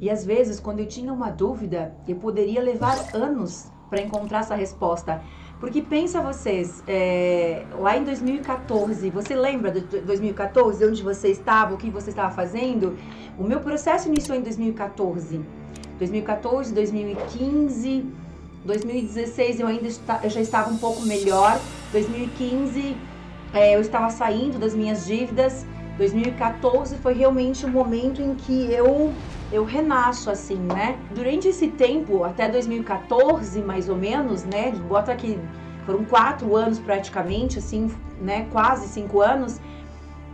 e às vezes, quando eu tinha uma dúvida, eu poderia levar anos para encontrar essa resposta. Porque pensa vocês, é, lá em 2014, você lembra de 2014, onde você estava, o que você estava fazendo? O meu processo iniciou em 2014. 2014, 2015, 2016 eu ainda está, eu já estava um pouco melhor. 2015 é, eu estava saindo das minhas dívidas. 2014 foi realmente o momento em que eu eu renasço assim, né? Durante esse tempo, até 2014 mais ou menos, né? Bota aqui, foram quatro anos praticamente, assim, né? Quase cinco anos.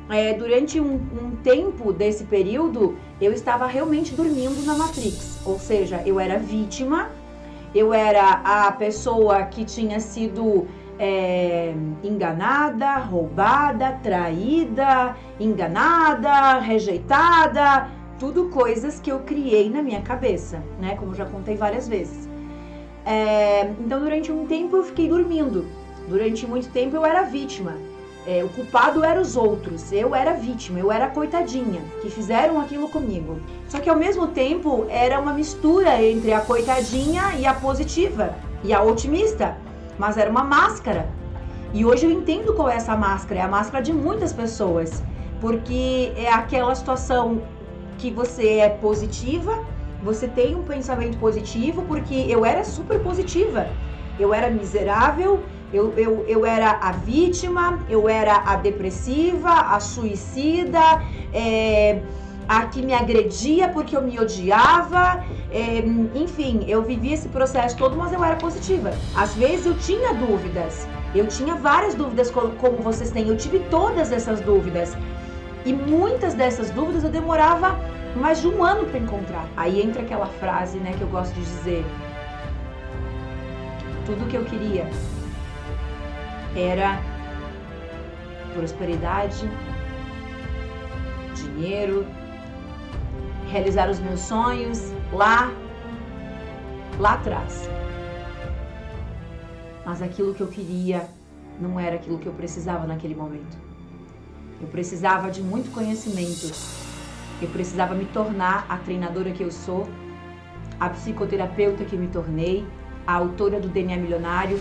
É, durante um, um tempo desse período, eu estava realmente dormindo na Matrix, ou seja, eu era vítima, eu era a pessoa que tinha sido é, enganada, roubada, traída, enganada, rejeitada, tudo coisas que eu criei na minha cabeça, né? Como já contei várias vezes. É, então, durante um tempo eu fiquei dormindo. Durante muito tempo eu era vítima. É, o culpado eram os outros. Eu era vítima, eu era coitadinha, que fizeram aquilo comigo. Só que ao mesmo tempo era uma mistura entre a coitadinha e a positiva e a otimista. Mas era uma máscara. E hoje eu entendo qual é essa máscara. É a máscara de muitas pessoas. Porque é aquela situação que você é positiva, você tem um pensamento positivo, porque eu era super positiva. Eu era miserável, eu, eu, eu era a vítima, eu era a depressiva, a suicida, é, a que me agredia porque eu me odiava. É, enfim, eu vivi esse processo todo, mas eu era positiva. Às vezes eu tinha dúvidas. Eu tinha várias dúvidas, como vocês têm. Eu tive todas essas dúvidas. E muitas dessas dúvidas eu demorava mais de um ano para encontrar. Aí entra aquela frase, né, que eu gosto de dizer: tudo que eu queria era prosperidade, dinheiro, realizar os meus sonhos lá lá atrás. Mas aquilo que eu queria não era aquilo que eu precisava naquele momento. Eu precisava de muito conhecimento. Eu precisava me tornar a treinadora que eu sou, a psicoterapeuta que me tornei, a autora do DNA Milionário,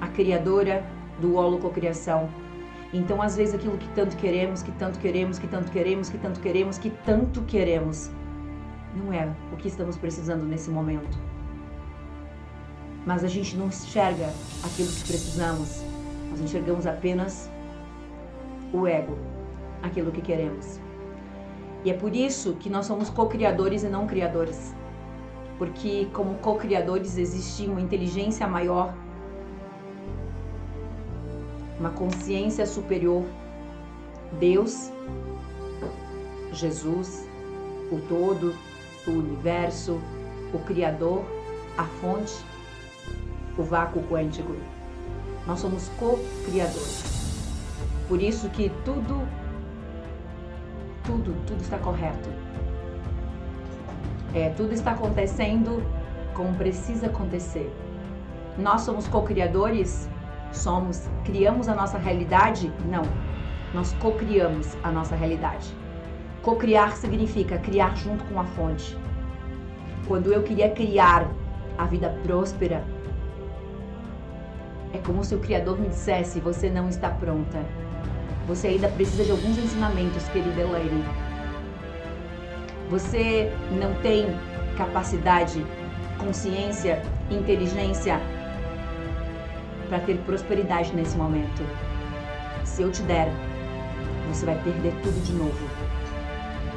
a criadora do Holococriação. Então, às vezes, aquilo que tanto queremos, que tanto queremos, que tanto queremos, que tanto queremos, que tanto queremos, não é o que estamos precisando nesse momento. Mas a gente não enxerga aquilo que precisamos, nós enxergamos apenas o ego, aquilo que queremos. E é por isso que nós somos co-criadores e não criadores. Porque, como co-criadores, existe uma inteligência maior, uma consciência superior. Deus, Jesus, o todo, o universo, o Criador, a fonte, o vácuo quântico. Nós somos co-criadores. Por isso que tudo, tudo, tudo está correto. É, tudo está acontecendo como precisa acontecer. Nós somos co-criadores? Somos. Criamos a nossa realidade? Não. Nós co-criamos a nossa realidade. Co-criar significa criar junto com a fonte. Quando eu queria criar a vida próspera, é como se o Criador me dissesse: Você não está pronta. Você ainda precisa de alguns ensinamentos, querida Elaine. Você não tem capacidade, consciência, inteligência para ter prosperidade nesse momento. Se eu te der, você vai perder tudo de novo.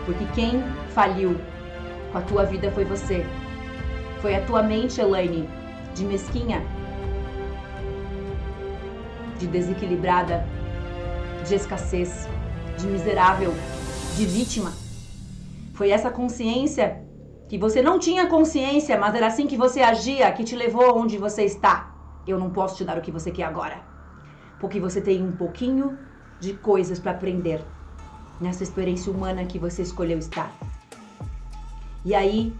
Porque quem faliu com a tua vida foi você. Foi a tua mente, Elaine, de mesquinha, de desequilibrada, de escassez, de miserável, de vítima. Foi essa consciência que você não tinha consciência, mas era assim que você agia, que te levou onde você está. Eu não posso te dar o que você quer agora, porque você tem um pouquinho de coisas para aprender nessa experiência humana que você escolheu estar. E aí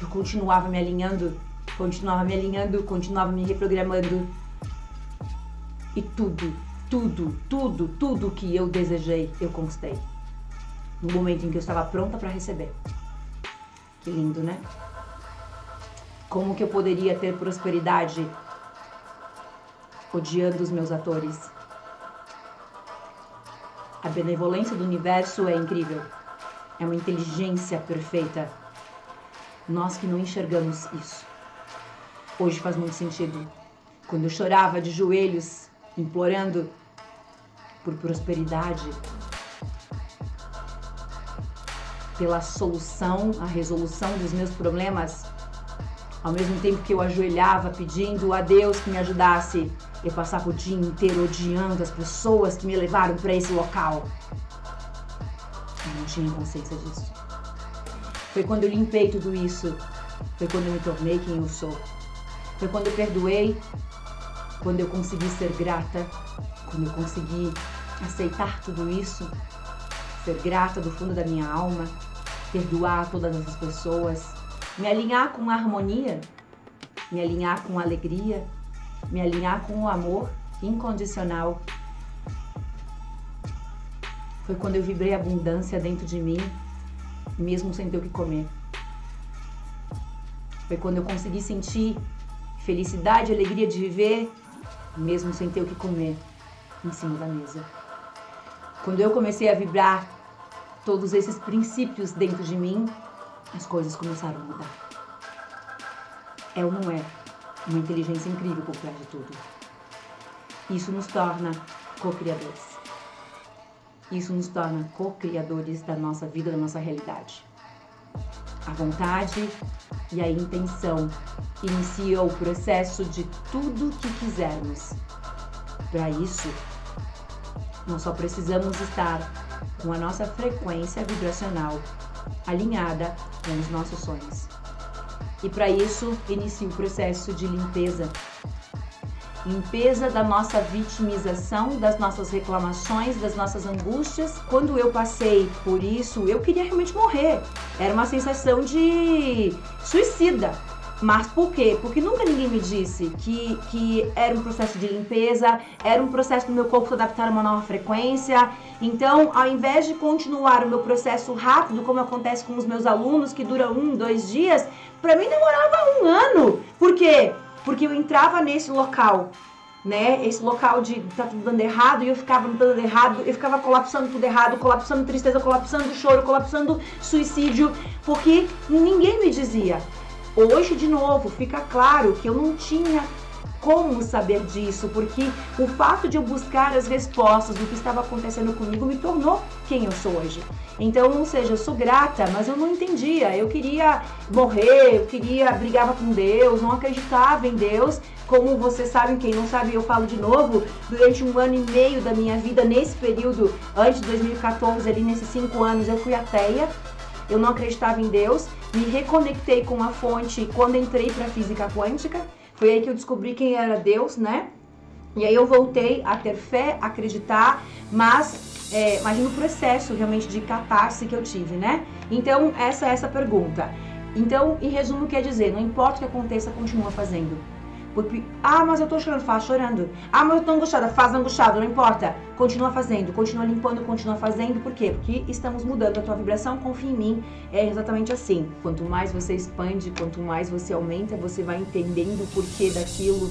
eu continuava me alinhando, continuava me alinhando, continuava me reprogramando. E tudo, tudo, tudo, tudo que eu desejei, eu conquistei. No momento em que eu estava pronta para receber. Que lindo, né? Como que eu poderia ter prosperidade odiando os meus atores? A benevolência do universo é incrível. É uma inteligência perfeita. Nós que não enxergamos isso. Hoje faz muito sentido. Quando eu chorava de joelhos, implorando por prosperidade, pela solução, a resolução dos meus problemas, ao mesmo tempo que eu ajoelhava pedindo a Deus que me ajudasse, eu passava o dia inteiro odiando as pessoas que me levaram para esse local. Eu não tinha consciência disso. Foi quando eu limpei tudo isso, foi quando eu me tornei quem eu sou. Foi quando eu perdoei, quando eu consegui ser grata, quando eu consegui aceitar tudo isso, ser grata do fundo da minha alma, perdoar todas essas pessoas, me alinhar com a harmonia, me alinhar com a alegria, me alinhar com o amor incondicional. Foi quando eu vibrei abundância dentro de mim, mesmo sem ter o que comer. Foi quando eu consegui sentir felicidade alegria de viver, mesmo sem ter o que comer em cima da mesa. Quando eu comecei a vibrar todos esses princípios dentro de mim, as coisas começaram a mudar. É ou não é uma inteligência incrível por trás de tudo? Isso nos torna co-criadores. Isso nos torna co-criadores da nossa vida, da nossa realidade. A vontade e a intenção inicia o processo de tudo que quisermos. Para isso, nós só precisamos estar com a nossa frequência vibracional alinhada com os nossos sonhos. E para isso, inicia o processo de limpeza. Limpeza da nossa vitimização, das nossas reclamações, das nossas angústias. Quando eu passei por isso, eu queria realmente morrer. Era uma sensação de suicida. Mas por quê? Porque nunca ninguém me disse que, que era um processo de limpeza, era um processo do meu corpo se adaptar a uma nova frequência. Então, ao invés de continuar o meu processo rápido, como acontece com os meus alunos, que dura um, dois dias, para mim demorava um ano. Por quê? Porque eu entrava nesse local né? Esse local de tá tudo dando errado e eu ficava dando errado, eu ficava colapsando tudo errado, colapsando tristeza, colapsando choro, colapsando suicídio, porque ninguém me dizia. Hoje, de novo, fica claro que eu não tinha como saber disso, porque o fato de eu buscar as respostas do que estava acontecendo comigo me tornou quem eu sou hoje. Então, ou seja, eu sou grata, mas eu não entendia. Eu queria morrer, eu queria brigava com Deus, não acreditava em Deus. Como vocês sabem, quem não sabe, eu falo de novo, durante um ano e meio da minha vida, nesse período, antes de 2014, ali nesses cinco anos, eu fui ateia. Eu não acreditava em Deus me reconectei com a fonte quando entrei para física quântica. Foi aí que eu descobri quem era Deus, né? E aí eu voltei a ter fé, acreditar, mas é, imagina o processo realmente de catarse que eu tive, né? Então, essa é essa pergunta. Então, em resumo, quer dizer, não importa o que aconteça, continua fazendo. Porque, ah, mas eu tô chorando, faz chorando. Ah, mas eu tô angustiada, faz angustiado, não importa. Continua fazendo, continua limpando, continua fazendo. Por quê? Porque estamos mudando a tua vibração, confia em mim. É exatamente assim. Quanto mais você expande, quanto mais você aumenta, você vai entendendo o porquê daquilo.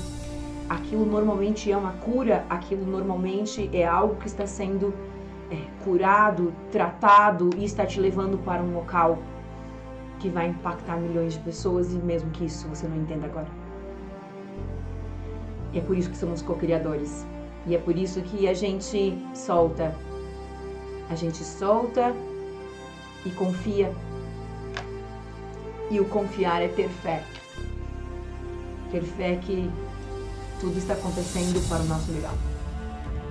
Aquilo normalmente é uma cura, aquilo normalmente é algo que está sendo é, curado, tratado e está te levando para um local que vai impactar milhões de pessoas e mesmo que isso você não entenda agora. É por isso que somos co-criadores. E é por isso que a gente solta. A gente solta e confia. E o confiar é ter fé. Ter fé que tudo está acontecendo para o nosso melhor.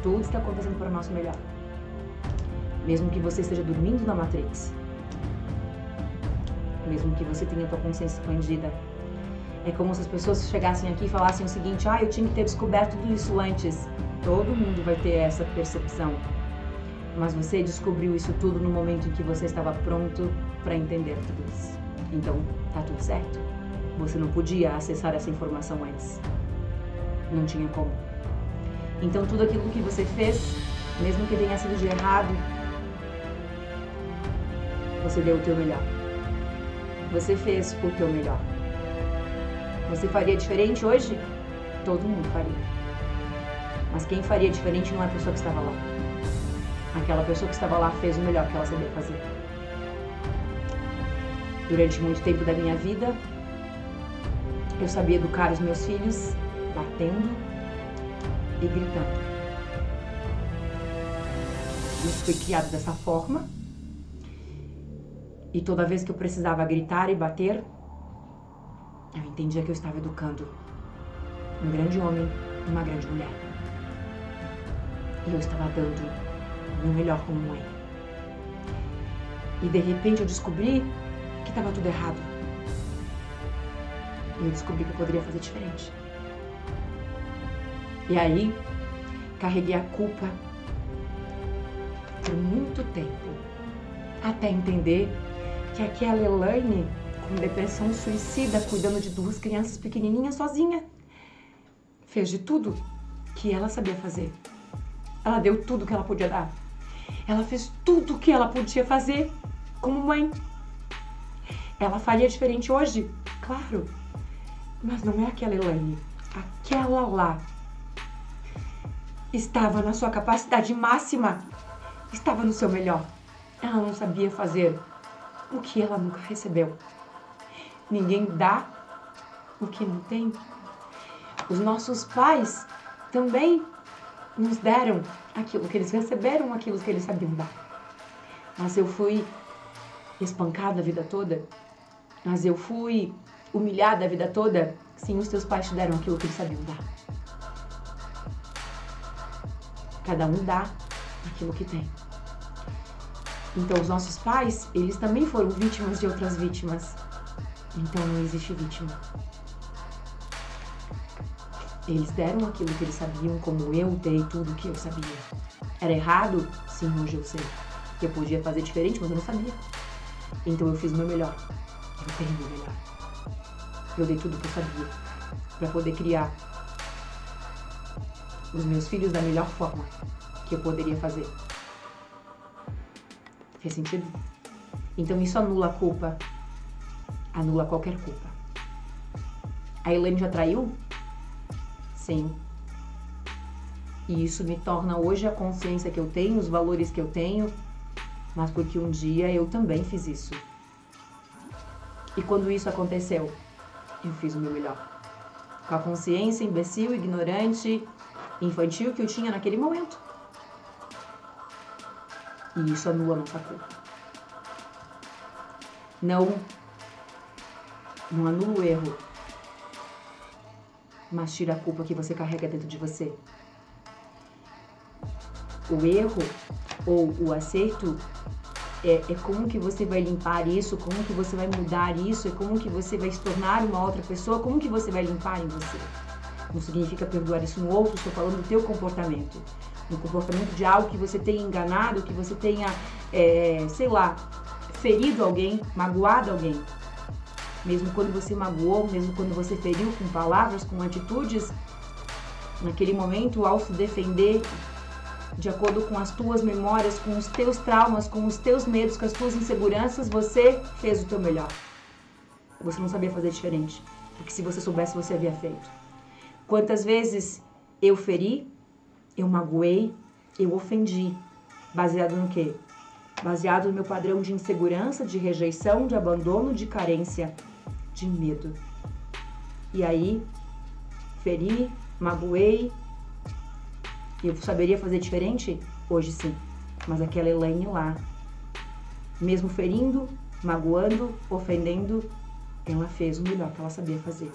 Tudo está acontecendo para o nosso melhor. Mesmo que você esteja dormindo na Matrix. mesmo que você tenha a tua consciência expandida. É como se as pessoas chegassem aqui e falassem o seguinte: ah, eu tinha que ter descoberto tudo isso antes. Todo mundo vai ter essa percepção. Mas você descobriu isso tudo no momento em que você estava pronto para entender tudo isso. Então, tá tudo certo. Você não podia acessar essa informação antes. Não tinha como. Então, tudo aquilo que você fez, mesmo que tenha sido de errado, você deu o teu melhor. Você fez o teu melhor. Você faria diferente hoje? Todo mundo faria. Mas quem faria diferente não é a pessoa que estava lá. Aquela pessoa que estava lá fez o melhor que ela sabia fazer. Durante muito tempo da minha vida, eu sabia educar os meus filhos batendo e gritando. Eu fui criado dessa forma. E toda vez que eu precisava gritar e bater, eu entendia que eu estava educando um grande homem e uma grande mulher. E eu estava dando o meu melhor como mãe. E de repente eu descobri que estava tudo errado. E eu descobri que eu poderia fazer diferente. E aí, carreguei a culpa por muito tempo, até entender que aquela Elaine, com depressão suicida, cuidando de duas crianças pequenininhas sozinha, fez de tudo que ela sabia fazer. Ela deu tudo que ela podia dar. Ela fez tudo que ela podia fazer como mãe. Ela faria diferente hoje? Claro. Mas não é aquela Elaine. Aquela lá estava na sua capacidade máxima, estava no seu melhor. Ela não sabia fazer o que ela nunca recebeu. Ninguém dá o que não tem. Os nossos pais também nos deram aquilo que eles receberam, aquilo que eles sabiam dar. Mas eu fui espancada a vida toda, mas eu fui humilhada a vida toda. Sim, os teus pais te deram aquilo que eles sabiam dar. Cada um dá aquilo que tem. Então, os nossos pais, eles também foram vítimas de outras vítimas. Então, não existe vítima. Eles deram aquilo que eles sabiam, como eu dei tudo que eu sabia. Era errado? Sim, hoje eu sei. Eu podia fazer diferente, mas eu não sabia. Então eu fiz o meu melhor. Eu tenho o meu melhor. Eu dei tudo que eu sabia para poder criar os meus filhos da melhor forma que eu poderia fazer. Fez sentido? Então isso anula a culpa. Anula qualquer culpa. A Elaine já traiu? Sim. E isso me torna hoje a consciência que eu tenho, os valores que eu tenho, mas porque um dia eu também fiz isso. E quando isso aconteceu, eu fiz o meu melhor. Com a consciência imbecil, ignorante, infantil que eu tinha naquele momento. E isso anula nossa culpa. Não, não anula o erro, mas tira a culpa que você carrega dentro de você. O erro ou o acerto é, é, como que você vai limpar isso, como que você vai mudar isso, é como que você vai se tornar uma outra pessoa, como que você vai limpar em você. Não significa perdoar isso no outro, estou falando do teu comportamento. No comportamento de algo que você tenha enganado, que você tenha, é, sei lá, ferido alguém, magoado alguém. Mesmo quando você magoou, mesmo quando você feriu com palavras, com atitudes, naquele momento, ao se defender, de acordo com as tuas memórias, com os teus traumas, com os teus medos, com as tuas inseguranças, você fez o teu melhor. Você não sabia fazer diferente, porque se você soubesse, você havia feito. Quantas vezes eu feri, eu magoei, eu ofendi, baseado no quê? Baseado no meu padrão de insegurança, de rejeição, de abandono, de carência, de medo. E aí, feri, magoei, eu saberia fazer diferente? Hoje sim. Mas aquela Elaine lá, mesmo ferindo, magoando, ofendendo, ela fez o melhor que ela sabia fazer.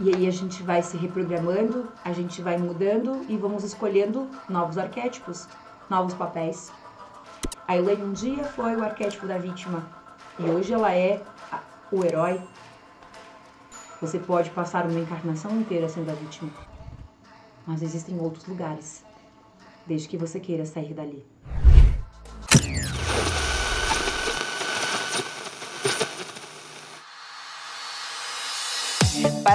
E aí a gente vai se reprogramando, a gente vai mudando e vamos escolhendo novos arquétipos, novos papéis. A Elaine um dia foi o arquétipo da vítima, e hoje ela é o herói, você pode passar uma encarnação inteira sendo a vítima. Mas existem outros lugares, desde que você queira sair dali.